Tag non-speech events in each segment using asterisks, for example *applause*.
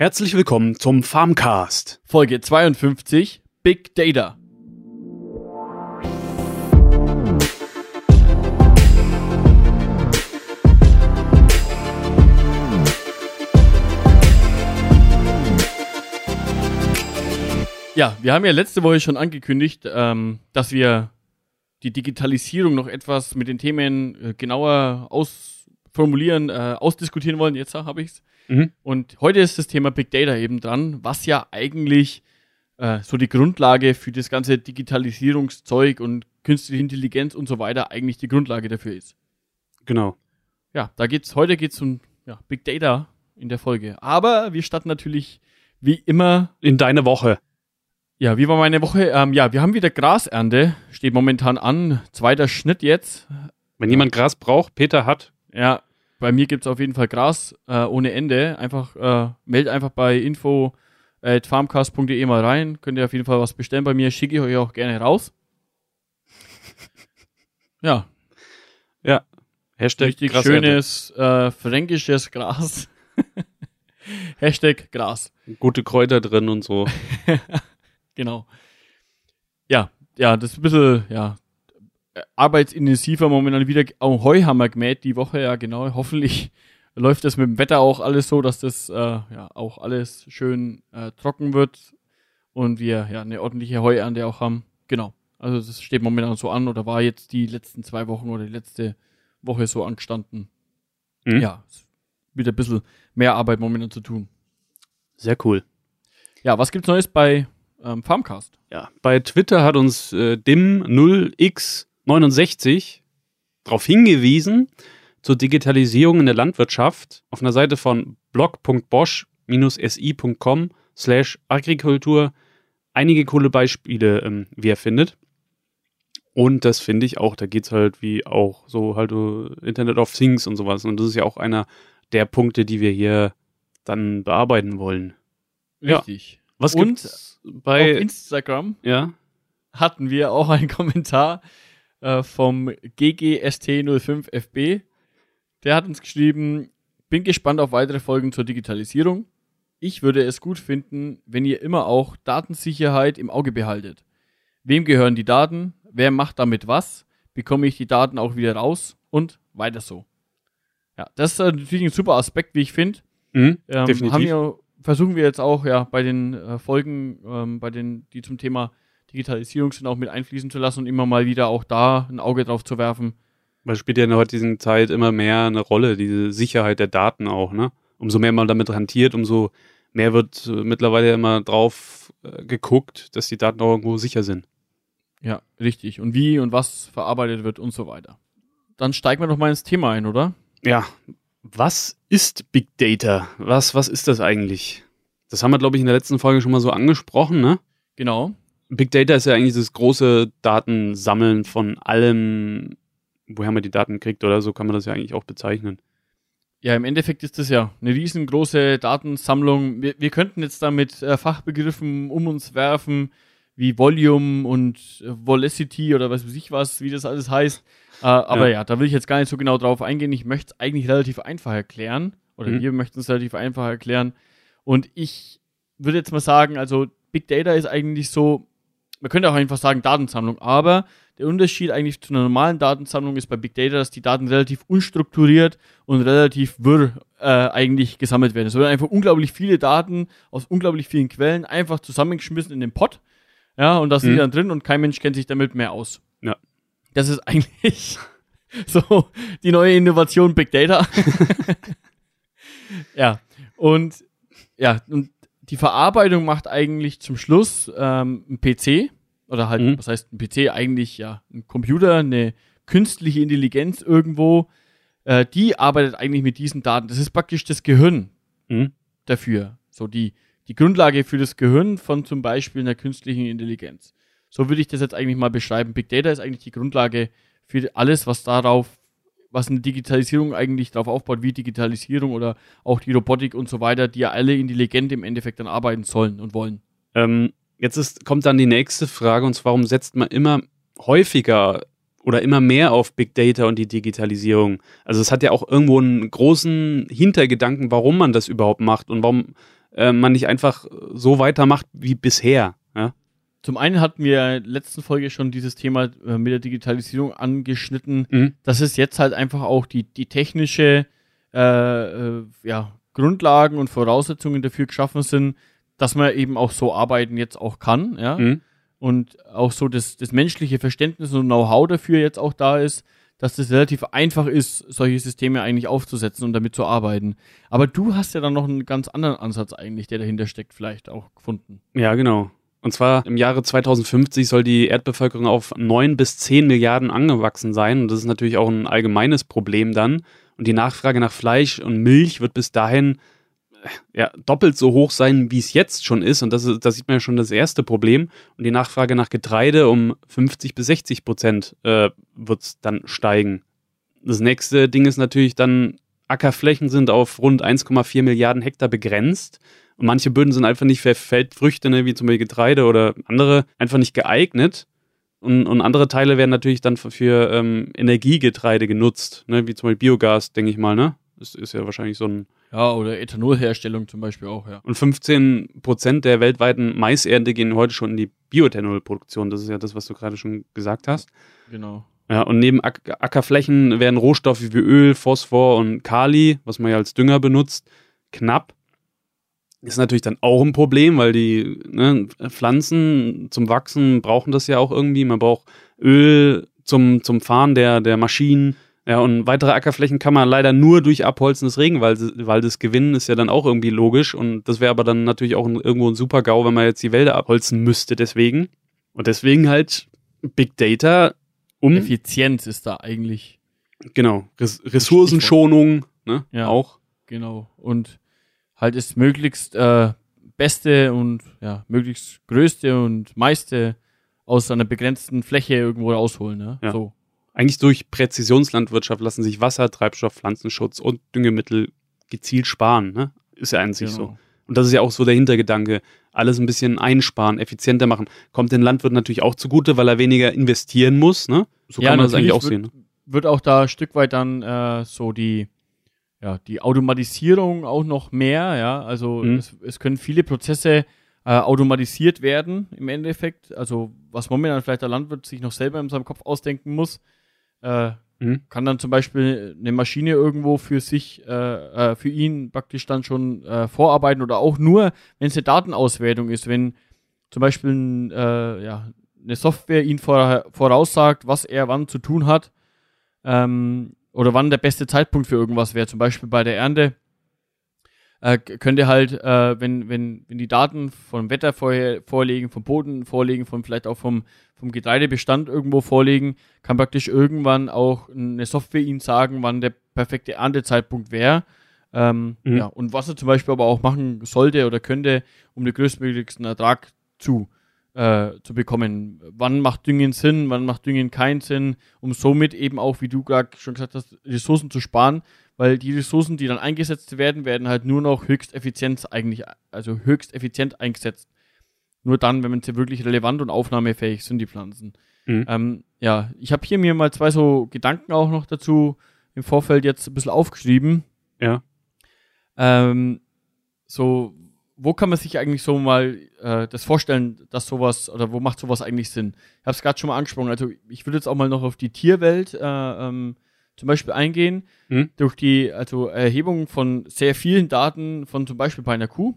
Herzlich willkommen zum Farmcast. Folge 52 Big Data. Ja, wir haben ja letzte Woche schon angekündigt, ähm, dass wir die Digitalisierung noch etwas mit den Themen äh, genauer ausformulieren, äh, ausdiskutieren wollen. Jetzt habe ich's. Mhm. Und heute ist das Thema Big Data eben dran, was ja eigentlich äh, so die Grundlage für das ganze Digitalisierungszeug und künstliche Intelligenz und so weiter eigentlich die Grundlage dafür ist. Genau. Ja, da geht's, heute geht's um ja, Big Data in der Folge. Aber wir starten natürlich wie immer In deine Woche. ja, wie war meine Woche? Ähm, ja, wir haben wieder Grasernte, steht momentan an. Zweiter Schnitt jetzt. Wenn jemand Gras braucht, Peter hat. Ja, bei mir gibt's auf jeden Fall Gras äh, ohne Ende. Einfach, äh, meld einfach bei info at farmcast.de mal rein. Könnt ihr auf jeden Fall was bestellen bei mir. Schicke ich euch auch gerne raus. *laughs* ja, Hashtag richtig Grasernte. schönes äh, fränkisches Gras. *laughs* Hashtag Gras. Gute Kräuter drin und so. *laughs* Genau. Ja, ja, das ist ein bisschen, ja, äh, arbeitsintensiver momentan wieder. Auch Heu haben wir gemäht die Woche, ja, genau. Hoffentlich *laughs* läuft das mit dem Wetter auch alles so, dass das, äh, ja, auch alles schön äh, trocken wird und wir, ja, eine ordentliche Heuernte auch haben. Genau. Also, das steht momentan so an oder war jetzt die letzten zwei Wochen oder die letzte Woche so angestanden. Mhm. Ja, wieder ein bisschen mehr Arbeit momentan zu tun. Sehr cool. Ja, was gibt's Neues bei ähm, Farmcast? Ja, bei Twitter hat uns äh, dim0x69 darauf hingewiesen zur Digitalisierung in der Landwirtschaft auf einer Seite von blog.bosch-si.com slash Agrikultur einige coole Beispiele, ähm, wie er findet. Und das finde ich auch, da geht's halt wie auch so halt uh, Internet of Things und sowas. Und das ist ja auch einer der Punkte, die wir hier dann bearbeiten wollen. Ja. Richtig. Was Und gibt's bei Auf Instagram ja? hatten wir auch einen Kommentar äh, vom GGST05FB. Der hat uns geschrieben, bin gespannt auf weitere Folgen zur Digitalisierung. Ich würde es gut finden, wenn ihr immer auch Datensicherheit im Auge behaltet. Wem gehören die Daten? Wer macht damit was? Bekomme ich die Daten auch wieder raus? Und weiter so. Ja, das ist natürlich ein super Aspekt, wie ich finde. Mhm, Ähm, definitiv. wir, versuchen wir jetzt auch ja bei den äh, Folgen, ähm, bei den, die zum Thema Digitalisierung sind, auch mit einfließen zu lassen und immer mal wieder auch da ein Auge drauf zu werfen. Weil spielt ja in der heutigen Zeit immer mehr eine Rolle, diese Sicherheit der Daten auch, ne? Umso mehr man damit hantiert, umso mehr wird äh, mittlerweile immer drauf äh, geguckt, dass die Daten auch irgendwo sicher sind. Ja, richtig. Und wie und was verarbeitet wird und so weiter. Dann steigen wir doch mal ins Thema ein, oder? Ja, was ist Big Data? Was, was ist das eigentlich? Das haben wir, glaube ich, in der letzten Folge schon mal so angesprochen, ne? Genau. Big Data ist ja eigentlich dieses große Datensammeln von allem, woher man die Daten kriegt oder so kann man das ja eigentlich auch bezeichnen. Ja, im Endeffekt ist das ja eine riesengroße Datensammlung. Wir, wir könnten jetzt da mit äh, Fachbegriffen um uns werfen, wie Volume und äh, Velocity oder was weiß ich was, wie das alles heißt. Äh, aber ja. da will ich jetzt gar nicht so genau drauf eingehen. Ich möchte es eigentlich relativ einfach erklären. Oder Mhm. wir möchten es relativ einfach erklären. Und ich würde jetzt mal sagen, also Big Data ist eigentlich so, man könnte auch einfach sagen Datensammlung, aber der Unterschied eigentlich zu einer normalen Datensammlung ist bei Big Data, dass die Daten relativ unstrukturiert und relativ wirr äh, eigentlich gesammelt werden. Es werden einfach unglaublich viele Daten aus unglaublich vielen Quellen einfach zusammengeschmissen in den Pot. Ja, und da sind Mhm. die dann drin und kein Mensch kennt sich damit mehr aus. Ja. Das ist eigentlich *laughs* so die neue Innovation Big Data. *laughs* ja, und ja, und die Verarbeitung macht eigentlich zum Schluss ähm, ein PC oder halt, Mhm. was heißt ein PC? Eigentlich ja ein Computer, eine künstliche Intelligenz irgendwo. Äh, die arbeitet eigentlich mit diesen Daten. Das ist praktisch das Gehirn Mhm. dafür. So die, die Grundlage für das Gehirn von zum Beispiel einer künstlichen Intelligenz. So würde ich das jetzt eigentlich mal beschreiben. Big Data ist eigentlich die Grundlage für alles, was darauf, was eine Digitalisierung eigentlich darauf aufbaut, wie Digitalisierung oder auch die Robotik und so weiter, die ja alle intelligent im Endeffekt dann arbeiten sollen und wollen. Ähm, jetzt ist, kommt dann die nächste Frage, und zwar, warum setzt man immer häufiger oder immer mehr auf Big Data und die Digitalisierung? Also es hat ja auch irgendwo einen großen Hintergedanken, warum man das überhaupt macht und warum äh, man nicht einfach so weitermacht wie bisher. Zum einen hatten wir in der letzten Folge schon dieses Thema äh, mit der Digitalisierung angeschnitten, Mhm. dass es jetzt halt einfach auch die, die technische äh, äh, ja, Grundlagen und Voraussetzungen dafür geschaffen sind, dass man eben auch so arbeiten jetzt auch kann, ja. Mhm. Und auch so das, das menschliche Verständnis und Know-how dafür jetzt auch da ist, dass das relativ einfach ist, solche Systeme eigentlich aufzusetzen und damit zu arbeiten. Aber du hast ja dann noch einen ganz anderen Ansatz eigentlich, der dahinter steckt, vielleicht auch gefunden. Ja, genau. Und zwar im Jahre 2050 soll die Erdbevölkerung auf 9 bis 10 Milliarden angewachsen sein. Und das ist natürlich auch ein allgemeines Problem dann. Und die Nachfrage nach Fleisch und Milch wird bis dahin äh, ja, doppelt so hoch sein, wie es jetzt schon ist. Und das, ist, das sieht man ja schon das erste Problem. Und die Nachfrage nach Getreide um 50 bis 60 Prozent äh, wird es dann steigen. Das nächste Ding ist natürlich dann, Ackerflächen sind auf rund 1,4 Milliarden Hektar begrenzt. Und manche Böden sind einfach nicht für Feldfrüchte, ne, wie zum Beispiel Getreide oder andere, einfach nicht geeignet. Und, und andere Teile werden natürlich dann für, für ähm, Energiegetreide genutzt, ne, wie zum Beispiel Biogas, denke ich mal, ne? Das ist ja wahrscheinlich so ein. Ja, oder Ethanolherstellung zum Beispiel auch, ja. Und 15 Prozent der weltweiten Maisernte gehen heute schon in die Bioethanolproduktion. Das ist ja das, was du gerade schon gesagt hast. Genau. Ja, und neben Ack Ackerflächen werden Rohstoffe wie Öl, Phosphor und Kali, was man ja als Dünger benutzt, knapp. Ist natürlich dann auch ein Problem, weil die ne, Pflanzen zum Wachsen brauchen das ja auch irgendwie. Man braucht Öl zum, zum Fahren der, der Maschinen. Ja, und weitere Ackerflächen kann man leider nur durch Abholzen des Regenwaldes gewinnen, ist ja dann auch irgendwie logisch. Und das wäre aber dann natürlich auch ein, irgendwo ein super GAU, wenn man jetzt die Wälder abholzen müsste, deswegen. Und deswegen halt Big Data um. Effizienz ist da eigentlich. Genau. Res Ressourcenschonung, ne? Ja. Auch. Genau. Und halt ist möglichst äh, beste und ja, möglichst größte und meiste aus einer begrenzten Fläche irgendwo rausholen, ne? Ja. So. Eigentlich durch Präzisionslandwirtschaft lassen sich Wasser, Treibstoff, Pflanzenschutz und Düngemittel gezielt sparen, ne? Ist ja an sich Genau. so. Und das ist ja auch so der Hintergedanke. Alles ein bisschen einsparen, effizienter machen. Kommt den Landwirt natürlich auch zugute, weil er weniger investieren muss, ne? So Ja, kann man das eigentlich auch sehen. Ne? Wird auch da ein Stück weit dann äh, so die, ja, die Automatisierung auch noch mehr, ja. Also Mhm. es, es können viele Prozesse äh, automatisiert werden im Endeffekt. Also was momentan vielleicht der Landwirt sich noch selber in seinem Kopf ausdenken muss, äh, Mhm. kann dann zum Beispiel eine Maschine irgendwo für sich, äh, äh, für ihn praktisch dann schon äh, vorarbeiten oder auch nur, wenn es eine Datenauswertung ist, wenn zum Beispiel ein, äh, ja, eine Software ihn vor, voraussagt, was er wann zu tun hat ähm, oder wann der beste Zeitpunkt für irgendwas wäre, zum Beispiel bei der Ernte. Äh, k- könnte halt, äh, wenn, wenn, wenn die Daten vom Wetter vorher, vorliegen, vom Boden vorliegen, von vielleicht auch vom, vom Getreidebestand irgendwo vorliegen, kann praktisch irgendwann auch eine Software Ihnen sagen, wann der perfekte Erntezeitpunkt wäre. Ähm, Mhm. ja, und was er zum Beispiel aber auch machen sollte oder könnte, um den größtmöglichsten Ertrag zu, äh, zu bekommen. Wann macht Düngen Sinn, wann macht Düngen keinen Sinn, um somit eben auch, wie du gerade schon gesagt hast, Ressourcen zu sparen, weil die Ressourcen, die dann eingesetzt werden, werden halt nur noch höchst effizient eigentlich, also höchst effizient eingesetzt. Nur dann, wenn man sie wirklich relevant und aufnahmefähig sind, die Pflanzen. Mhm. Ähm, ja, ich habe hier mir mal zwei so Gedanken auch noch dazu im Vorfeld jetzt ein bisschen aufgeschrieben. Ja. Ähm, so, wo kann man sich eigentlich so mal äh, das vorstellen, dass sowas, oder wo macht sowas eigentlich Sinn? Ich habe es gerade schon mal angesprochen. Also ich würde jetzt auch mal noch auf die Tierwelt äh, ähm, zum Beispiel eingehen. Mhm. Durch die also Erhebung von sehr vielen Daten von zum Beispiel bei einer Kuh.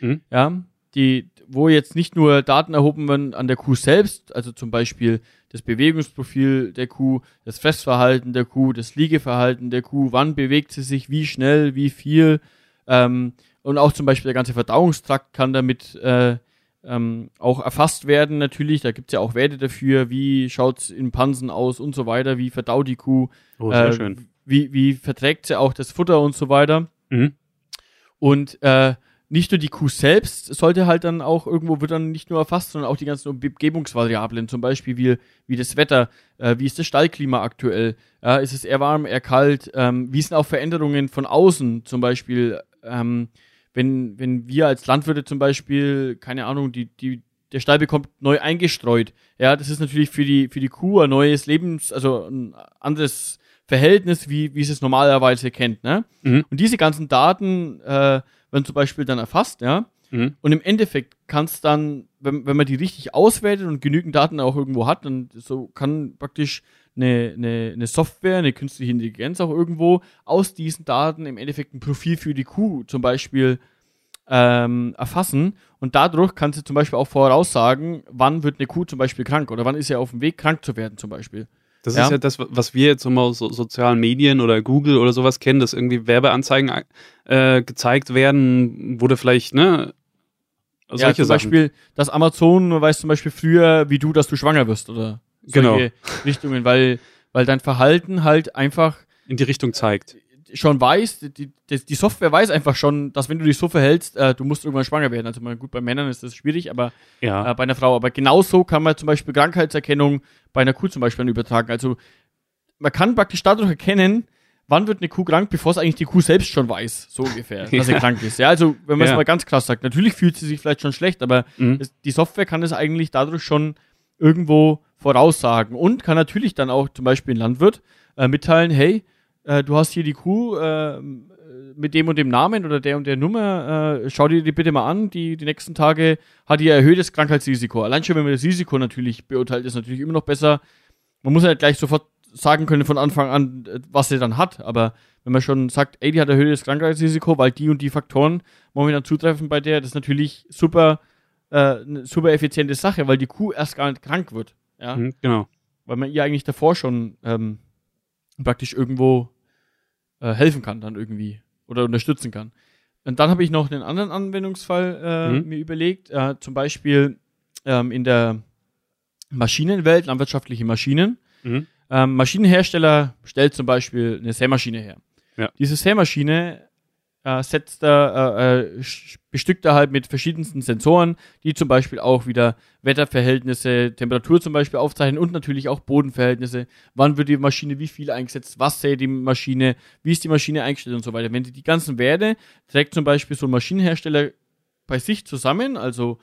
Mhm. Ja, die, wo jetzt nicht nur Daten erhoben werden an der Kuh selbst, also zum Beispiel das Bewegungsprofil der Kuh, das Fressverhalten der Kuh, das Liegeverhalten der Kuh, wann bewegt sie sich, wie schnell, wie viel, ähm, und auch zum Beispiel der ganze Verdauungstrakt kann damit äh, ähm, auch erfasst werden natürlich. Da gibt's ja auch Werte dafür, wie schaut's in Pansen aus und so weiter, wie verdaut die Kuh, Oh, sehr äh, schön. Wie, wie verträgt sie auch das Futter und so weiter. Mhm. Und äh, nicht nur die Kuh selbst sollte halt dann auch irgendwo wird dann nicht nur erfasst, sondern auch die ganzen Umgebungsvariablen, zum Beispiel wie, wie das Wetter, äh, wie ist das Stallklima aktuell, ja, ist es eher warm, eher kalt, ähm, wie sind auch Veränderungen von außen, zum Beispiel, ähm, wenn, wenn wir als Landwirte zum Beispiel, keine Ahnung, die, die, der Stall bekommt neu eingestreut, ja, das ist natürlich für die, für die Kuh ein neues Lebens, also ein anderes Verhältnis, wie, wie es es normalerweise kennt, ne? Mhm. Und diese ganzen Daten äh, werden zum Beispiel dann erfasst, ja? Mhm. Und im Endeffekt kann es dann, wenn, wenn man die richtig auswertet und genügend Daten auch irgendwo hat, dann so kann praktisch eine, eine, eine Software, eine künstliche Intelligenz auch irgendwo aus diesen Daten im Endeffekt ein Profil für die Kuh zum Beispiel ähm, erfassen und dadurch kann sie zum Beispiel auch voraussagen, wann wird eine Kuh zum Beispiel krank oder wann ist sie auf dem Weg krank zu werden zum Beispiel. Das Ja. ist ja das, was wir jetzt immer aus so sozialen Medien oder Google oder sowas kennen, dass irgendwie Werbeanzeigen äh, gezeigt werden, wurde vielleicht, ne? Solche ja, zum Sachen. Beispiel, dass Amazon weiß zum Beispiel früher, wie du, dass du schwanger wirst oder solche Richtungen, weil, weil dein Verhalten halt einfach in die Richtung zeigt. schon weiß, die, die, die Software weiß einfach schon, dass wenn du dich so verhältst, äh, du musst irgendwann schwanger werden. Also gut, bei Männern ist das schwierig, aber Ja. äh, bei einer Frau. Aber genauso kann man zum Beispiel Krankheitserkennung bei einer Kuh zum Beispiel übertragen. Also man kann praktisch dadurch erkennen, wann wird eine Kuh krank, bevor es eigentlich die Kuh selbst schon weiß, so ungefähr, *laughs* dass sie Ja. krank ist. Ja, also wenn man es Ja. mal ganz krass sagt, natürlich fühlt sie sich vielleicht schon schlecht, aber Mhm. es, die Software kann es eigentlich dadurch schon irgendwo voraussagen und kann natürlich dann auch zum Beispiel ein Landwirt äh, mitteilen, hey, äh, du hast hier die Kuh äh, mit dem und dem Namen oder der und der Nummer, äh, schau dir die bitte mal an, die, die nächsten Tage hat die erhöhtes Krankheitsrisiko. Allein schon, wenn man das Risiko natürlich beurteilt, ist natürlich immer noch besser. Man muss ja nicht gleich sofort sagen können von Anfang an, äh, was sie dann hat, aber wenn man schon sagt, ey, die hat erhöhtes Krankheitsrisiko, weil die und die Faktoren momentan zutreffen bei der, das ist natürlich super, äh, eine super effiziente Sache, weil die Kuh erst gar nicht krank wird. Ja? Mhm, genau. weil man ihr eigentlich davor schon ähm, praktisch irgendwo äh, helfen kann, dann irgendwie oder unterstützen kann. Und dann habe ich noch einen anderen Anwendungsfall äh, Mhm. mir überlegt, äh, zum Beispiel ähm, in der Maschinenwelt, landwirtschaftliche Maschinen. Mhm. Ähm, Maschinenhersteller stellt zum Beispiel eine Sämaschine her. Ja. Diese Sämaschine äh, setzt da, äh, äh, bestückt er halt mit verschiedensten Sensoren, die zum Beispiel auch wieder Wetterverhältnisse, Temperatur zum Beispiel aufzeichnen und natürlich auch Bodenverhältnisse. Wann wird die Maschine wie viel eingesetzt? Was sät die Maschine? Wie ist die Maschine eingestellt und so weiter? Wenn die die ganzen Werte trägt zum Beispiel so ein Maschinenhersteller bei sich zusammen, also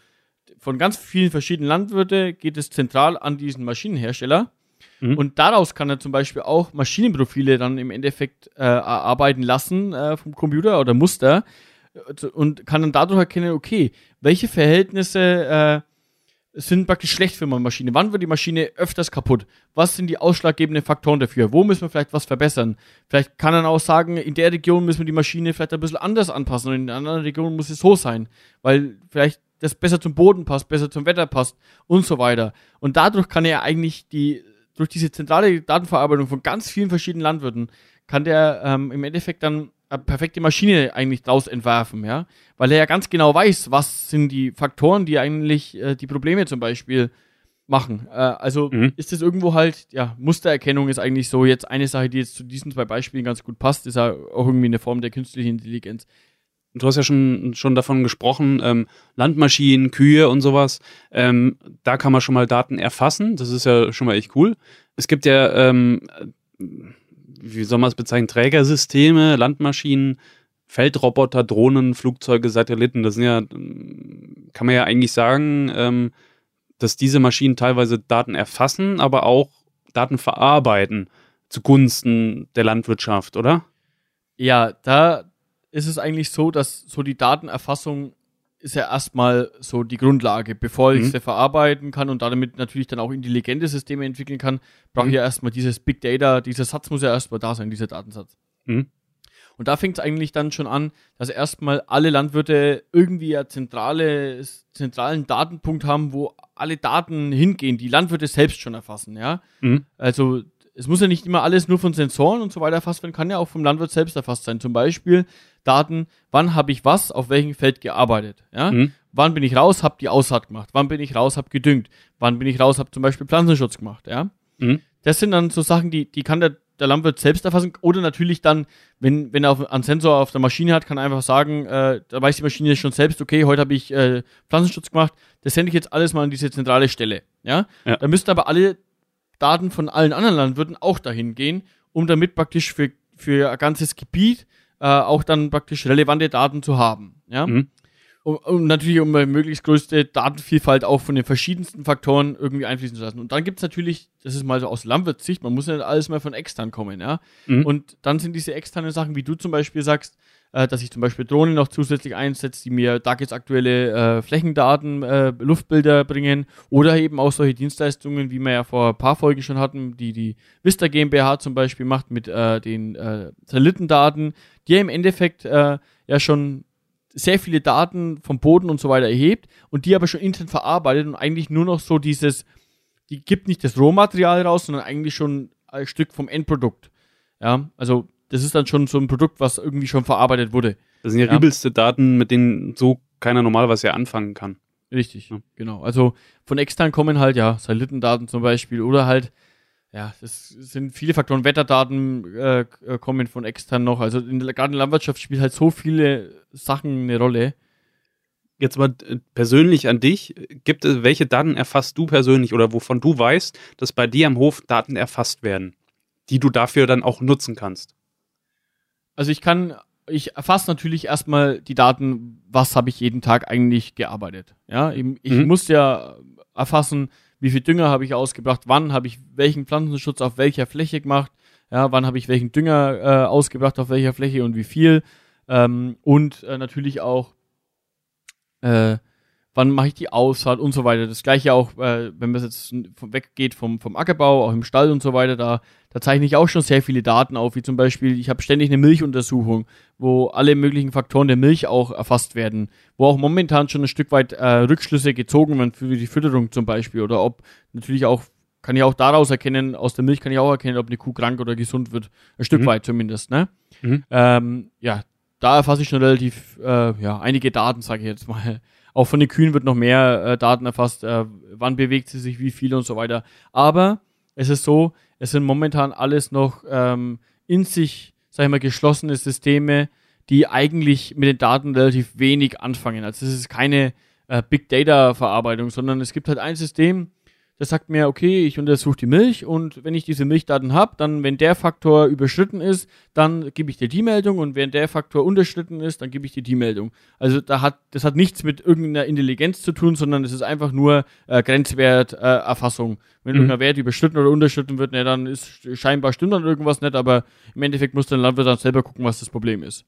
von ganz vielen verschiedenen Landwirte geht es zentral an diesen Maschinenhersteller. Mhm. Und daraus kann er zum Beispiel auch Maschinenprofile dann im Endeffekt äh, erarbeiten lassen äh, vom Computer oder Muster äh, und kann dann dadurch erkennen, okay, welche Verhältnisse äh, sind praktisch schlecht für meine Maschine? Wann wird die Maschine öfters kaputt? Was sind die ausschlaggebenden Faktoren dafür? Wo müssen wir vielleicht was verbessern? Vielleicht kann er auch sagen, in der Region müssen wir die Maschine vielleicht ein bisschen anders anpassen und in der anderen Region muss es so sein, weil vielleicht das besser zum Boden passt, besser zum Wetter passt und so weiter. Und dadurch kann er eigentlich die, durch diese zentrale Datenverarbeitung von ganz vielen verschiedenen Landwirten, kann der ähm, im Endeffekt dann eine perfekte Maschine eigentlich draus entwerfen, ja, weil er ja ganz genau weiß, was sind die Faktoren, die eigentlich äh, die Probleme zum Beispiel machen. Äh, also Mhm. ist es irgendwo halt, ja, Mustererkennung ist eigentlich so jetzt eine Sache, die jetzt zu diesen zwei Beispielen ganz gut passt, ist ja auch irgendwie eine Form der künstlichen Intelligenz. Du hast ja schon, schon davon gesprochen, ähm, Landmaschinen, Kühe und sowas. Ähm, da kann man schon mal Daten erfassen. Das ist ja schon mal echt cool. Es gibt ja, ähm, wie soll man es bezeichnen, Trägersysteme, Landmaschinen, Feldroboter, Drohnen, Flugzeuge, Satelliten. Das sind ja, kann man ja eigentlich sagen, ähm, dass diese Maschinen teilweise Daten erfassen, aber auch Daten verarbeiten zugunsten der Landwirtschaft, oder? Ja, da ist es eigentlich so, dass so die Datenerfassung ist ja erstmal so die Grundlage. Bevor ich Mhm. sie verarbeiten kann und damit natürlich dann auch intelligente Systeme entwickeln kann, brauche ich Mhm. ja erstmal dieses Big Data, dieser Satz muss ja erstmal da sein, dieser Datensatz. Mhm. Und da fängt es eigentlich dann schon an, dass erstmal alle Landwirte irgendwie einen zentrale, zentralen Datenpunkt haben, wo alle Daten hingehen, die Landwirte selbst schon erfassen, ja. Mhm. Also es muss ja nicht immer alles nur von Sensoren und so weiter erfasst werden, kann ja auch vom Landwirt selbst erfasst sein. Zum Beispiel Daten, wann habe ich was auf welchem Feld gearbeitet, ja. Mhm. Wann bin ich raus, habe die Aussaat gemacht. Wann bin ich raus, habe gedüngt. Wann bin ich raus, habe zum Beispiel Pflanzenschutz gemacht, ja. Mhm. Das sind dann so Sachen, die, die kann der, der Landwirt selbst erfassen. Oder natürlich dann, wenn, wenn er auf, einen Sensor auf der Maschine hat, kann er einfach sagen, äh, da weiß die Maschine schon selbst, okay, heute habe ich äh, Pflanzenschutz gemacht, das sende ich jetzt alles mal an diese zentrale Stelle. Ja? Ja. Da müssten aber alle Daten von allen anderen Landwirten auch dahin gehen, um damit praktisch für, für ein ganzes Gebiet äh, auch dann praktisch relevante Daten zu haben. Ja? Mhm. um, um natürlich um eine möglichst größte Datenvielfalt auch von den verschiedensten Faktoren irgendwie einfließen zu lassen. Und dann gibt's natürlich, das ist mal so aus Landwirtssicht, man muss ja nicht alles mal von extern kommen, ja. Mhm. Und dann sind diese externen Sachen, wie du zum Beispiel sagst, äh, dass ich zum Beispiel Drohnen noch zusätzlich einsetze, die mir tagesaktuelle äh, Flächendaten, äh, Luftbilder bringen oder eben auch solche Dienstleistungen, wie wir ja vor ein paar Folgen schon hatten, die die Vista GmbH zum Beispiel macht mit äh, den äh, Satellitendaten, die ja im Endeffekt äh, ja schon sehr viele Daten vom Boden und so weiter erhebt und die aber schon intern verarbeitet und eigentlich nur noch so dieses, die gibt nicht das Rohmaterial raus, sondern eigentlich schon ein Stück vom Endprodukt. Ja, also das ist dann schon so ein Produkt, was irgendwie schon verarbeitet wurde. Das sind ja, Ja. übelste Daten, mit denen so keiner normalerweise ja anfangen kann. Richtig, Ja. genau. Also von extern kommen halt, ja, Satellitendaten zum Beispiel oder halt, ja, das sind viele Faktoren. Wetterdaten äh, kommen von extern noch. Also in, der- gerade in der Landwirtschaft spielt halt so viele Sachen eine Rolle. Jetzt mal äh, persönlich an dich. Gibt es, welche Daten erfasst du persönlich oder wovon du weißt, dass bei dir am Hof Daten erfasst werden, die du dafür dann auch nutzen kannst? Also ich kann, ich erfasse natürlich erstmal die Daten, was habe ich jeden Tag eigentlich gearbeitet. Ja, ich, ich Mhm. muss ja erfassen, wie viel Dünger habe ich ausgebracht, wann habe ich welchen Pflanzenschutz auf welcher Fläche gemacht, ja, wann habe ich welchen Dünger äh, ausgebracht auf welcher Fläche und wie viel. Ähm, und äh, natürlich auch, äh, wann mache ich die Aussaat und so weiter. Das gleiche auch, äh, wenn man jetzt weggeht vom, vom Ackerbau, auch im Stall und so weiter, da, da zeichne ich auch schon sehr viele Daten auf, wie zum Beispiel, ich habe ständig eine Milchuntersuchung, wo alle möglichen Faktoren der Milch auch erfasst werden, wo auch momentan schon ein Stück weit äh, Rückschlüsse gezogen werden für die Fütterung zum Beispiel oder ob natürlich auch kann ich auch daraus erkennen, aus der Milch kann ich auch erkennen, ob eine Kuh krank oder gesund wird, ein Stück Mhm. weit zumindest, ne? Mhm. Ähm, ja, da erfasse ich schon relativ, äh, ja, einige Daten, sage ich jetzt mal. Auch von den Kühen wird noch mehr äh, Daten erfasst, äh, wann bewegt sie sich, wie viel und so weiter. Aber es ist so, es sind momentan alles noch ähm, in sich, sag ich mal, geschlossene Systeme, die eigentlich mit den Daten relativ wenig anfangen. Also es ist keine äh, Big Data Verarbeitung, sondern es gibt halt ein System, das sagt mir, okay, ich untersuche die Milch und wenn ich diese Milchdaten habe, dann, wenn der Faktor überschritten ist, dann gebe ich dir die Meldung und wenn der Faktor unterschritten ist, dann gebe ich dir die Meldung. Also da hat, das hat nichts mit irgendeiner Intelligenz zu tun, sondern es ist einfach nur äh, Grenzwert, äh. Wenn Mhm. irgendein Wert überschritten oder unterschritten wird, ne, dann ist scheinbar stimmt dann irgendwas nicht, aber im Endeffekt muss der Landwirt dann selber gucken, was das Problem ist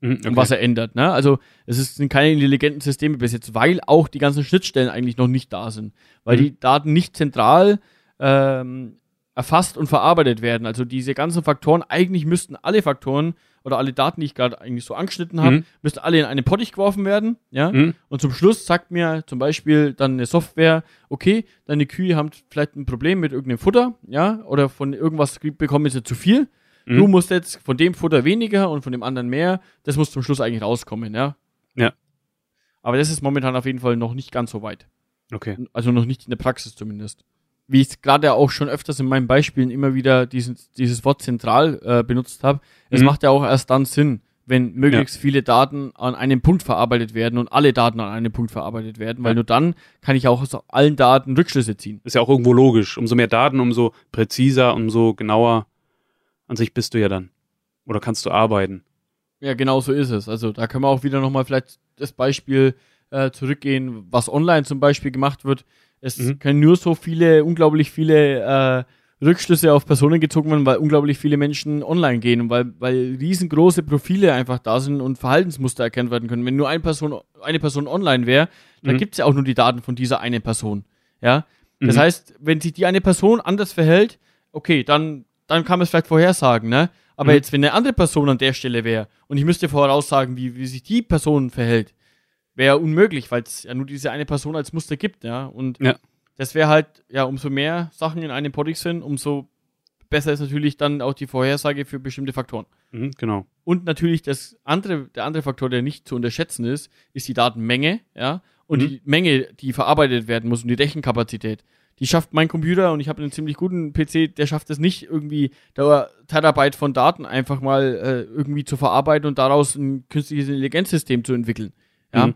Mhm, und was er ändert. Ne? Also es ist, sind keine intelligenten Systeme bis jetzt, weil auch die ganzen Schnittstellen eigentlich noch nicht da sind, weil Mhm. die Daten nicht zentral ähm, erfasst und verarbeitet werden. Also diese ganzen Faktoren, eigentlich müssten alle Faktoren oder alle Daten, die ich gerade eigentlich so angeschnitten habe, Mhm. müssten alle in einen Pottich geworfen werden. Ja? Mhm. Und zum Schluss sagt mir zum Beispiel dann eine Software, okay, deine Kühe haben vielleicht ein Problem mit irgendeinem Futter, ja, oder von irgendwas bekommen sie zu viel. Mhm. Du musst jetzt von dem Futter weniger und von dem anderen mehr. Das muss zum Schluss eigentlich rauskommen, ja. Ja. Aber das ist momentan auf jeden Fall noch nicht ganz so weit. Okay. Also noch nicht in der Praxis zumindest. Wie ich gerade auch schon öfters in meinen Beispielen immer wieder diesen, dieses Wort zentral äh, benutzt habe. Es Mhm. macht ja auch erst dann Sinn, wenn möglichst viele Daten an einem Punkt verarbeitet werden und alle Daten an einem Punkt verarbeitet werden, weil Ja. nur dann kann ich auch aus allen Daten Rückschlüsse ziehen. Ist ja auch irgendwo logisch. Umso mehr Daten, umso präziser, umso genauer an sich bist du ja dann. Oder kannst du arbeiten. Ja, genau so ist es. Also da können wir auch wieder nochmal vielleicht das Beispiel äh, zurückgehen, was online zum Beispiel gemacht wird. Es Mhm. können nur so viele, unglaublich viele äh, Rückschlüsse auf Personen gezogen werden, weil unglaublich viele Menschen online gehen und weil, weil riesengroße Profile einfach da sind und Verhaltensmuster erkannt werden können. Wenn nur eine Person, eine Person online wäre, dann Mhm. gibt's ja auch nur die Daten von dieser einen Person. Ja. Das Mhm. heißt, wenn sich die eine Person anders verhält, okay, dann, dann kann man es vielleicht vorhersagen, ne? Aber Mhm. jetzt, wenn eine andere Person an der Stelle wäre und ich müsste voraussagen, wie, wie sich die Person verhält, wäre unmöglich, weil es ja nur diese eine Person als Muster gibt, ja. Und Ja. das wäre halt, ja, umso mehr Sachen in einem Poddix sind, umso besser ist natürlich dann auch die Vorhersage für bestimmte Faktoren. Mhm, genau. Und natürlich das andere, der andere Faktor, der nicht zu unterschätzen ist, ist die Datenmenge, ja. Und Mhm. die Menge, die verarbeitet werden muss und die Rechenkapazität. Die schafft mein Computer und ich habe einen ziemlich guten PC, der schafft es nicht irgendwie da Terabyte von Daten einfach mal äh, irgendwie zu verarbeiten und daraus ein künstliches Intelligenzsystem zu entwickeln. Ja. Mhm.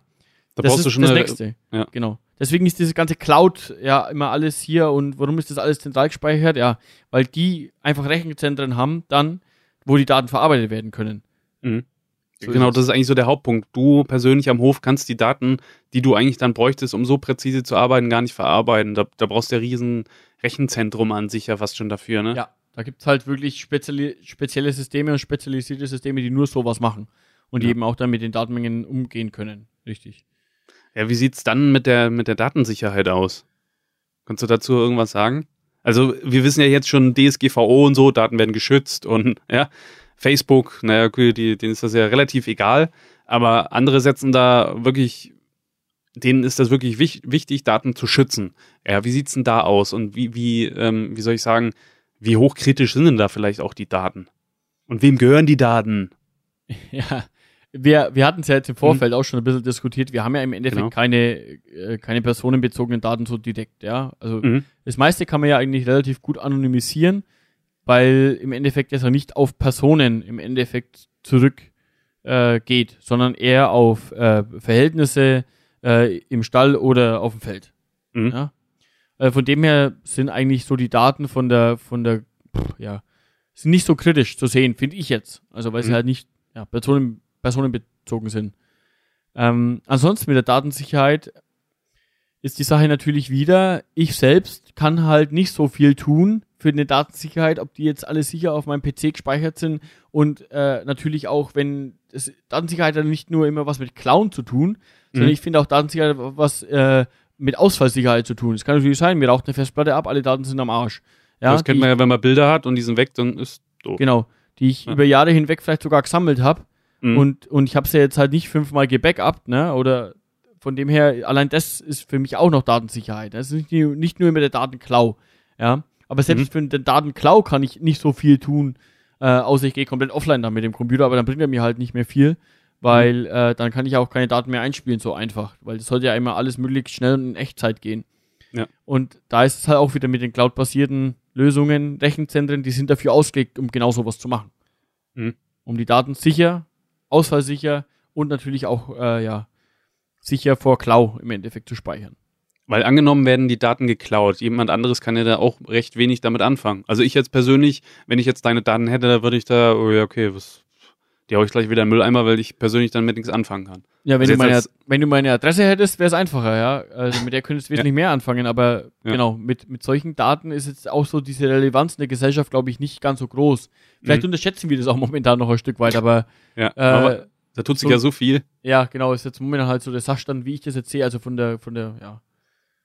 Da das brauchst ist du schon das eine, nächste. ja. Genau. Deswegen ist dieses ganze Cloud ja immer alles hier und warum ist das alles zentral gespeichert? Ja, weil die einfach Rechenzentren haben dann, wo die Daten verarbeitet werden können. Mhm. So genau, es. das ist eigentlich so der Hauptpunkt. Du persönlich am Hof kannst die Daten, die du eigentlich dann bräuchtest, um so präzise zu arbeiten, gar nicht verarbeiten. Da, da brauchst du ja riesen Rechenzentrum an sich ja fast schon dafür, ne? Ja, da gibt's halt wirklich spezielle, spezielle Systeme und spezialisierte Systeme, die nur sowas machen und die Ja. eben auch dann mit den Datenmengen umgehen können. Richtig. Ja, wie sieht's dann mit der, mit der Datensicherheit aus? Kannst du dazu irgendwas sagen? Also, wir wissen ja jetzt schon DSGVO und so, Daten werden geschützt und ja, Facebook, naja, die, denen ist das ja relativ egal, aber andere setzen da wirklich, denen ist das wirklich wich, wichtig, Daten zu schützen. Ja, wie sieht's denn da aus und wie, wie, ähm, wie soll ich sagen, wie hochkritisch sind denn da vielleicht auch die Daten? Und wem gehören die Daten? *laughs* Ja, wir, wir hatten es ja jetzt im Vorfeld auch schon ein bisschen diskutiert. Wir haben ja im Endeffekt Genau. keine, äh, keine personenbezogenen Daten so direkt, ja. Also Mhm. das meiste kann man ja eigentlich relativ gut anonymisieren, weil im Endeffekt das ja nicht auf Personen im Endeffekt zurück äh, sondern eher auf äh, Verhältnisse äh, im Stall oder auf dem Feld. Mhm. Ja? Äh, von dem her sind eigentlich so die Daten von der, von der, pff, ja, sind nicht so kritisch zu sehen, finde ich jetzt. Also weil sie Mhm. halt nicht ja, Personen, personenbezogen sind. Ähm, ansonsten mit der Datensicherheit ist die Sache natürlich wieder, ich selbst kann halt nicht so viel tun für eine Datensicherheit, ob die jetzt alle sicher auf meinem PC gespeichert sind und äh, natürlich auch, wenn das, Datensicherheit hat nicht nur immer was mit Clown zu tun, sondern Mhm. ich finde auch Datensicherheit was äh, mit Ausfallsicherheit zu tun. Es kann natürlich sein, mir raucht eine Festplatte ab, alle Daten sind am Arsch. Ja, das kennt man ja, wenn man Bilder hat und die sind weg, dann ist doof. Genau, die ich Ja. über Jahre hinweg vielleicht sogar gesammelt habe. Mhm. Und, und ich habe sie jetzt halt nicht fünfmal gebackupt, ne? Oder von dem her, allein das ist für mich auch noch Datensicherheit. Das ist nicht, nur- nicht nur immer der Datenklau. Ja. Aber selbst für den Datenklau kann ich nicht so viel tun, äh, außer ich gehe komplett offline dann mit dem Computer, aber dann bringt er mir halt nicht mehr viel, weil äh, dann kann ich auch keine Daten mehr einspielen, so einfach. Weil das sollte ja immer alles möglichst schnell und in Echtzeit gehen. Ja. Und da ist es halt auch wieder mit den cloud-basierten Lösungen, Rechenzentren, die sind dafür ausgelegt, um genau sowas zu machen. Mhm. Um die Daten sicher, ausfallsicher und natürlich auch äh, ja, sicher vor Klau im Endeffekt zu speichern. Weil angenommen werden die Daten geklaut. Jemand anderes kann ja da auch recht wenig damit anfangen. Also ich jetzt persönlich, wenn ich jetzt deine Daten hätte, da würde ich da, oh ja, okay, was, die hau ich gleich wieder in den Mülleimer, weil ich persönlich dann mit nichts anfangen kann. Ja, wenn, Also du meine, jetzt wenn du meine Adresse hättest, wäre es einfacher, ja. Also mit der könntest du wesentlich mehr anfangen, aber Ja. genau, mit, mit solchen Daten ist jetzt auch so diese Relevanz in der Gesellschaft, glaube ich, nicht ganz so groß. Vielleicht Mhm. unterschätzen wir das auch momentan noch ein Stück weit, aber Ja, äh, aber da tut sich so- ja so viel. ja, genau, ist jetzt momentan halt so der Sachstand, wie ich das jetzt sehe, also von der, von der, ja,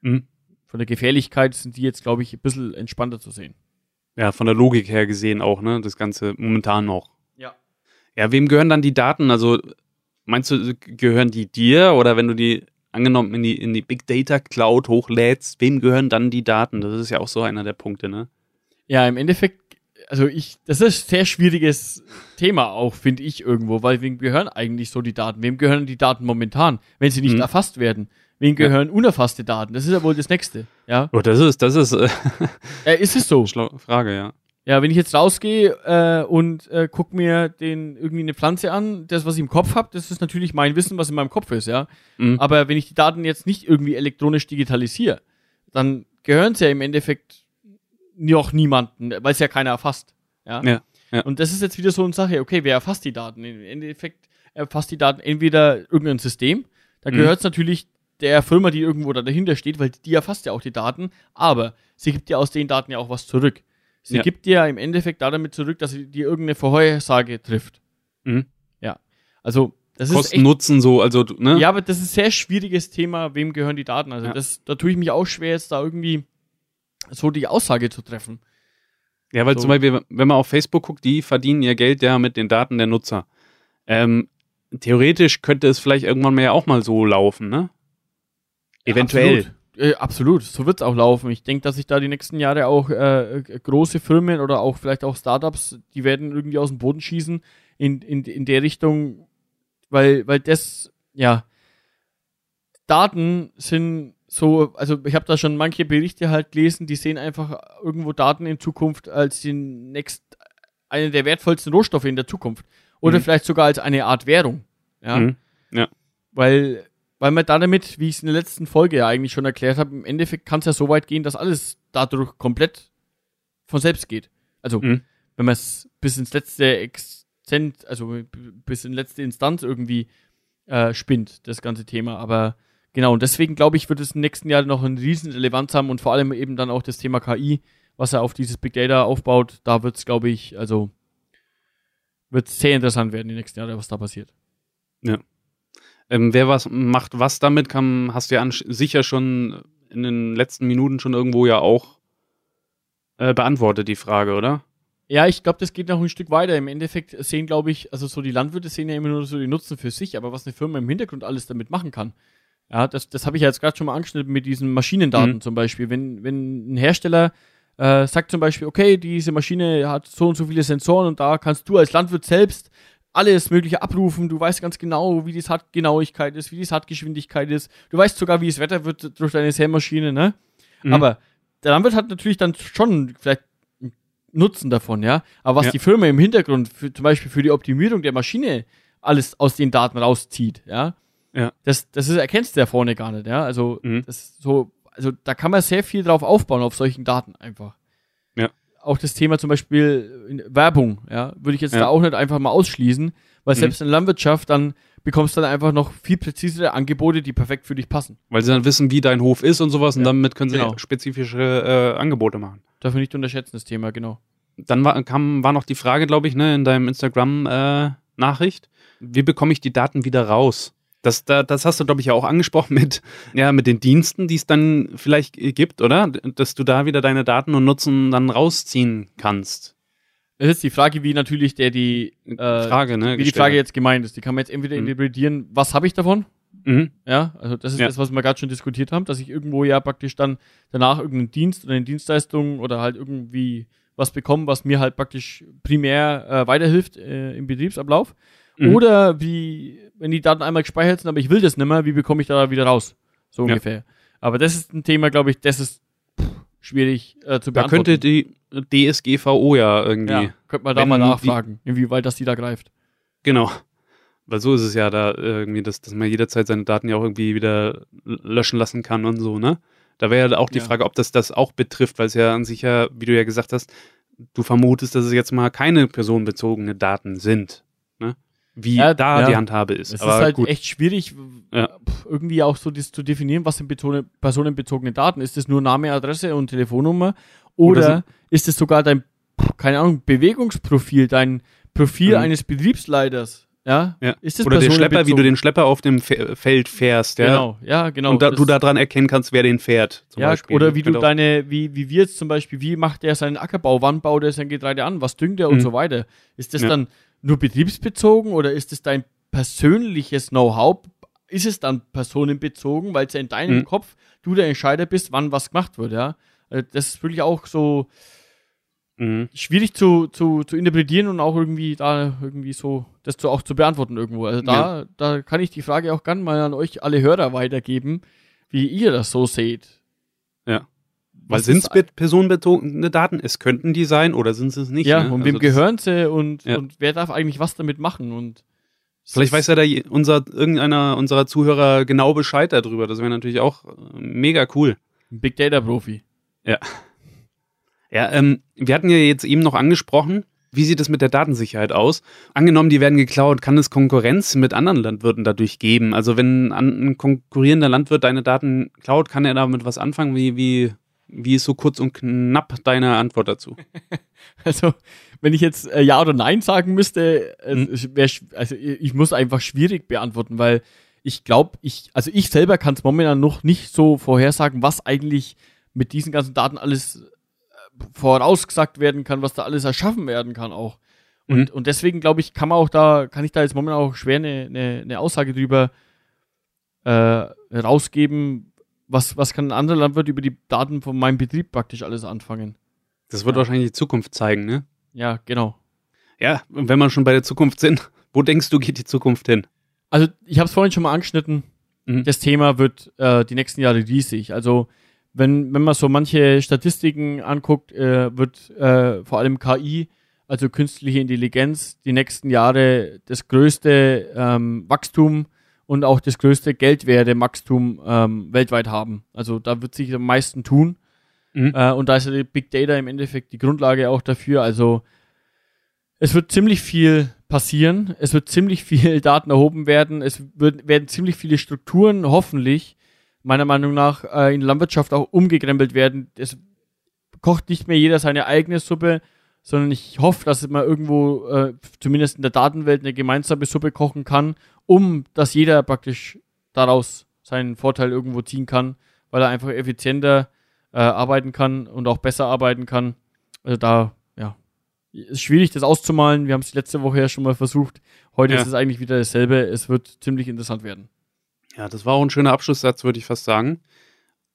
Mhm. von der Gefährlichkeit sind die jetzt, glaube ich, ein bisschen entspannter zu sehen. Ja, von der Logik her gesehen auch, ne? Das Ganze momentan noch. Ja. Ja, wem gehören dann die Daten? Also meinst du, gehören die dir oder wenn du die angenommen in die, in die Big Data Cloud hochlädst, wem gehören dann die Daten? Das ist ja auch so einer der Punkte, ne? Ja, im Endeffekt, also ich, das ist ein sehr schwieriges Thema auch, finde ich irgendwo, weil wem gehören eigentlich so die Daten? Wem gehören die Daten momentan, wenn sie nicht Mhm. erfasst werden? Wem gehören unerfasste Daten? Das ist ja wohl das Nächste, ja. Oh, das ist, das ist äh, *laughs* Äh, ist es so? schlaue Frage, ja. Ja, wenn ich jetzt rausgehe äh, und äh, guck mir den irgendwie eine Pflanze an, das, was ich im Kopf habe, das ist natürlich mein Wissen, was in meinem Kopf ist, ja. Mhm. Aber wenn ich die Daten jetzt nicht irgendwie elektronisch digitalisiere, dann gehören sie ja im Endeffekt noch niemanden, weil es ja keiner erfasst. Ja? Ja, ja. Und das ist jetzt wieder so eine Sache, okay, wer erfasst die Daten? Im Endeffekt erfasst die Daten entweder irgendein System, da Mhm. gehört es natürlich der Firma, die irgendwo da dahinter steht, weil die erfasst ja auch die Daten, aber sie gibt ja aus den Daten ja auch was zurück. Sie Ja. gibt dir im Endeffekt damit zurück, dass sie dir irgendeine Vorhersage trifft. Mhm. Ja. Also, das ist Kosten, Nutzen, so, also, ne? ja, aber das ist ein sehr schwieriges Thema, wem gehören die Daten. Also Ja. das, da tue ich mich auch schwer, jetzt da irgendwie so die Aussage zu treffen. Ja, weil So. zum Beispiel, wenn man auf Facebook guckt, die verdienen ihr Geld ja mit den Daten der Nutzer. Ähm, theoretisch könnte es vielleicht irgendwann mal ja auch mal so laufen, ne? Eventuell. Absolut. Äh, absolut, so wird's auch laufen. Ich denke, dass sich da die nächsten Jahre auch äh, große Firmen oder auch vielleicht auch Startups, die werden irgendwie aus dem Boden schießen in, in, in der Richtung, weil, weil das, ja, Daten sind so, also ich habe da schon manche Berichte halt gelesen, die sehen einfach irgendwo Daten in Zukunft als den next, eine der wertvollsten Rohstoffe in der Zukunft. Oder Mhm. vielleicht sogar als eine Art Währung. Ja. Mhm. Weil, weil man da damit, wie ich es in der letzten Folge ja eigentlich schon erklärt habe, im Endeffekt kann es ja so weit gehen, dass alles dadurch komplett von selbst geht. Also, Mhm. wenn man es bis ins letzte Exzess Cent, also bis in letzte Instanz irgendwie äh, spinnt, das ganze Thema. Aber genau, und deswegen glaube ich, wird es im nächsten Jahr noch eine riesen Relevanz haben und vor allem eben dann auch das Thema KI, was er auf dieses Big Data aufbaut. Da wird es, glaube ich, also wird sehr interessant werden die nächsten Jahre, was da passiert. Ja. Ähm, wer was macht was damit, kann, hast du ja sicher schon in den letzten Minuten schon irgendwo ja auch äh, beantwortet, die Frage, oder? Ja, ich glaube, das geht noch ein Stück weiter. Im Endeffekt sehen, glaube ich, also so die Landwirte sehen ja immer nur so die Nutzen für sich, aber was eine Firma im Hintergrund alles damit machen kann. Ja, das, das habe ich ja jetzt gerade schon mal angeschnitten mit diesen Maschinendaten mhm. zum Beispiel. Wenn, wenn ein Hersteller äh, sagt zum Beispiel, okay, diese Maschine hat so und so viele Sensoren und da kannst du als Landwirt selbst alles Mögliche abrufen. Du weißt ganz genau, wie die Saatgenauigkeit ist, wie die Saatgeschwindigkeit ist. Du weißt sogar, wie das Wetter wird durch deine Sämaschine, ne? Mhm. Aber der Landwirt hat natürlich dann schon vielleicht Nutzen davon, ja. Aber was ja. die Firma im Hintergrund, für, zum Beispiel für die Optimierung der Maschine, alles aus den Daten rauszieht, ja. Ja. Das, das ist, erkennst du ja vorne gar nicht, ja. Also, mhm. das so, also da kann man sehr viel drauf aufbauen, auf solchen Daten einfach. Auch das Thema zum Beispiel Werbung, ja, würde ich jetzt ja. da auch nicht einfach mal ausschließen, weil mhm. selbst in der Landwirtschaft dann bekommst du dann einfach noch viel präzisere Angebote, die perfekt für dich passen. Weil sie dann wissen, wie dein Hof ist und sowas ja. und damit können sie genau. spezifische äh, Angebote machen. Darf man nicht unterschätzen, das Thema, genau. Dann war, kam, war noch die Frage, glaube ich, ne, in deinem Instagram-Nachricht, äh, wie bekomme ich die Daten wieder raus? Das, da, das hast du, glaube ich, ja auch angesprochen mit, ja, mit den Diensten, die es dann vielleicht gibt, oder? Dass du da wieder deine Daten und Nutzen dann rausziehen kannst. Das ist die Frage, wie natürlich der die äh, Frage, ne, wie die Frage jetzt gemeint ist. Die kann man jetzt entweder mhm. interpretieren, was habe ich davon? Mhm. Ja, also das ist ja. das, was wir gerade schon diskutiert haben, dass ich irgendwo ja praktisch dann danach irgendeinen Dienst oder eine Dienstleistung oder halt irgendwie was bekomme, was mir halt praktisch primär äh, weiterhilft äh, im Betriebsablauf. Mhm. Oder wie, wenn die Daten einmal gespeichert sind, aber ich will das nicht mehr, wie bekomme ich da wieder raus? So ja. ungefähr. Aber das ist ein Thema, glaube ich, das ist pff, schwierig äh, zu beantworten. Da könnte die DSGVO ja irgendwie. Ja, könnte man da mal nachfragen, inwieweit das die da greift. Genau. Weil so ist es ja da irgendwie, dass, dass man jederzeit seine Daten ja auch irgendwie wieder löschen lassen kann und so, ne? Da wäre ja auch die ja. Frage, ob das das auch betrifft, weil es ja an sich ja, wie du ja gesagt hast, du vermutest, dass es jetzt mal keine personenbezogene Daten sind. Wie ja, da ja. die Handhabe ist. Es Aber ist halt gut. echt schwierig, irgendwie auch so das zu definieren, was sind personenbezogene Daten. Ist es nur Name, Adresse und Telefonnummer? Oder, Oder ist es sogar dein, keine Ahnung, Bewegungsprofil, dein Profil mhm. eines Betriebsleiters? Ja? ja. Ist das Oder der Schlepper, wie du den Schlepper auf dem Feld fährst, ja. Genau, ja, genau. Und da, du daran erkennen kannst, wer den fährt. ja, Beispiel. oder wie du deine, wie, wie wir jetzt zum Beispiel, wie macht er seinen Ackerbau, wann baut er sein Getreide an, was düngt er mhm. und so weiter. Ist das ja. dann nur betriebsbezogen oder ist es dein persönliches Know-how? Ist es dann personenbezogen, weil es ja in deinem mhm. Kopf du der Entscheider bist, wann was gemacht wird, ja? Äh, das ist wirklich auch so, Mhm. Schwierig zu, zu, zu interpretieren und auch irgendwie da irgendwie so das zu, auch zu beantworten irgendwo. Also da, ja. da kann ich die Frage auch gerne mal an euch alle Hörer weitergeben, wie ihr das so seht. Weil sind es personenbezogene Daten? Es könnten die sein oder sind es nicht? Ja, ne? und wem also gehören sie und, ja. und wer darf eigentlich was damit machen? Und Vielleicht weiß ja da unser, irgendeiner unserer Zuhörer genau Bescheid darüber. Das wäre natürlich auch äh, mega cool. Big Data Profi. Ja. Ja, ähm, wir hatten ja jetzt eben noch angesprochen, wie sieht es mit der Datensicherheit aus? Angenommen, die werden geklaut, kann es Konkurrenz mit anderen Landwirten dadurch geben? Also wenn ein konkurrierender Landwirt deine Daten klaut, kann er damit was anfangen? Wie, wie, wie ist so kurz und knapp deine Antwort dazu? *laughs* Also, wenn ich jetzt äh, Ja oder Nein sagen müsste, äh, hm. wär, also ich muss einfach schwierig beantworten, weil ich glaube, ich, also ich selber kann es momentan noch nicht so vorhersagen, was eigentlich mit diesen ganzen Daten alles vorausgesagt werden kann, was da alles erschaffen werden kann auch. Und, mhm. und deswegen glaube ich, kann man auch da, kann ich da jetzt momentan auch schwer eine, eine, eine Aussage drüber äh, rausgeben, was, was kann ein anderer Landwirt über die Daten von meinem Betrieb praktisch alles anfangen. Das wird ja. wahrscheinlich die Zukunft zeigen, ne? Ja, genau. Ja, und wenn wir schon bei der Zukunft sind, *laughs* wo denkst du, geht die Zukunft hin? Also, ich habe es vorhin schon mal angeschnitten. Mhm. Das Thema wird äh, die nächsten Jahre riesig. Also, wenn, wenn man so manche Statistiken anguckt, äh, wird äh, vor allem KI, also künstliche Intelligenz, die nächsten Jahre das größte ähm, Wachstum und auch das größte Geldwerte-Wachstum ähm, weltweit haben. Also da wird sich am meisten tun. Mhm. Äh, und da ist ja die Big Data im Endeffekt die Grundlage auch dafür. Also es wird ziemlich viel passieren. Es wird ziemlich viel *laughs* Daten erhoben werden. Es wird, werden ziemlich viele Strukturen hoffentlich meiner Meinung nach äh, in Landwirtschaft auch umgekrempelt werden. Es kocht nicht mehr jeder seine eigene Suppe, sondern ich hoffe, dass man irgendwo äh, zumindest in der Datenwelt eine gemeinsame Suppe kochen kann, um dass jeder praktisch daraus seinen Vorteil irgendwo ziehen kann, weil er einfach effizienter äh, arbeiten kann und auch besser arbeiten kann. Also da, ja, ist schwierig, das auszumalen. Wir haben es letzte Woche ja schon mal versucht. Heute Ja. ist es eigentlich wieder dasselbe. Es wird ziemlich interessant werden. Ja, das war auch ein schöner Abschlusssatz, würde ich fast sagen.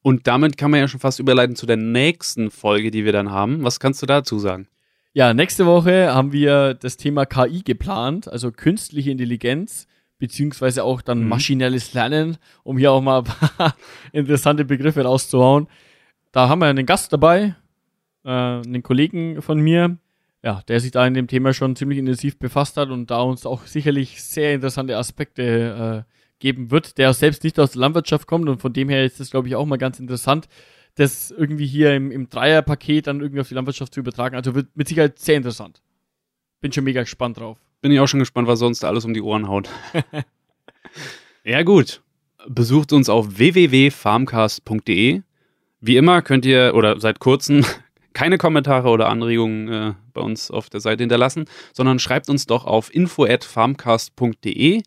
Und damit kann man ja schon fast überleiten zu der nächsten Folge, die wir dann haben. Was kannst du dazu sagen? Ja, nächste Woche haben wir das Thema KI geplant, also künstliche Intelligenz, beziehungsweise auch dann Mhm. maschinelles Lernen, um hier auch mal ein paar *laughs* interessante Begriffe rauszuhauen. Da haben wir einen Gast dabei, äh, einen Kollegen von mir, ja, der sich da in dem Thema schon ziemlich intensiv befasst hat und da uns auch sicherlich sehr interessante Aspekte äh, geben wird, der selbst nicht aus der Landwirtschaft kommt und von dem her ist das, glaube ich, auch mal ganz interessant, das irgendwie hier im, im Dreierpaket dann irgendwie auf die Landwirtschaft zu übertragen. Also wird mit Sicherheit sehr interessant. Bin schon mega gespannt drauf. Bin ich auch schon gespannt, was sonst alles um die Ohren haut. *laughs* *laughs* ja, gut. Besucht uns auf www.farmcast.de. Wie immer könnt ihr, oder seit kurzem, *laughs* keine Kommentare oder Anregungen äh, bei uns auf der Seite hinterlassen, sondern schreibt uns doch auf info.farmcast.de.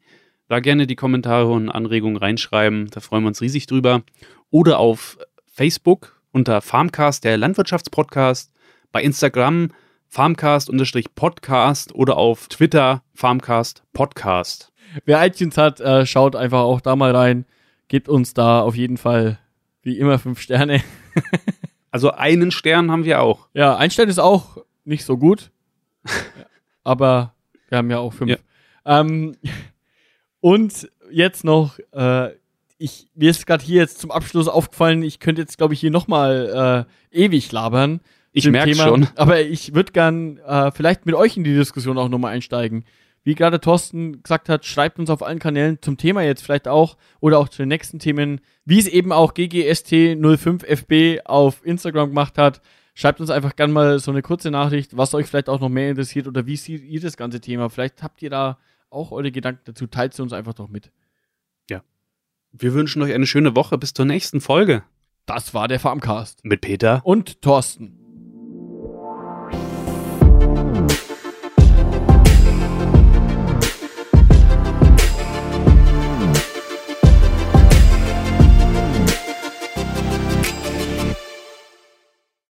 Da gerne die Kommentare und Anregungen reinschreiben. Da freuen wir uns riesig drüber. Oder auf Facebook unter Farmcast, der Landwirtschaftspodcast. Bei Instagram Farmcast-Podcast oder auf Twitter Farmcast Podcast. Wer iTunes hat, äh, schaut einfach auch da mal rein. Gebt uns da auf jeden Fall wie immer fünf Sterne. *laughs* Also einen Stern haben wir auch. Ja, Einstein ist auch nicht so gut. *laughs* aber wir haben ja auch fünf. Ja. Ähm, und jetzt noch, äh, ich, mir ist gerade hier jetzt zum Abschluss aufgefallen, ich könnte jetzt, glaube ich, hier nochmal äh, ewig labern. Ich merke schon. Aber ich würde gern äh, vielleicht mit euch in die Diskussion auch nochmal einsteigen. Wie gerade Thorsten gesagt hat, schreibt uns auf allen Kanälen zum Thema jetzt vielleicht auch oder auch zu den nächsten Themen, wie es eben auch GGST05FB auf Instagram gemacht hat. Schreibt uns einfach gern mal so eine kurze Nachricht, was euch vielleicht auch noch mehr interessiert oder wie seht ihr das ganze Thema. Vielleicht habt ihr da auch eure Gedanken dazu. Teilt sie uns einfach doch mit. Wir wünschen euch eine schöne Woche bis zur nächsten Folge. Das war der Farmcast. Mit Peter. Und Thorsten.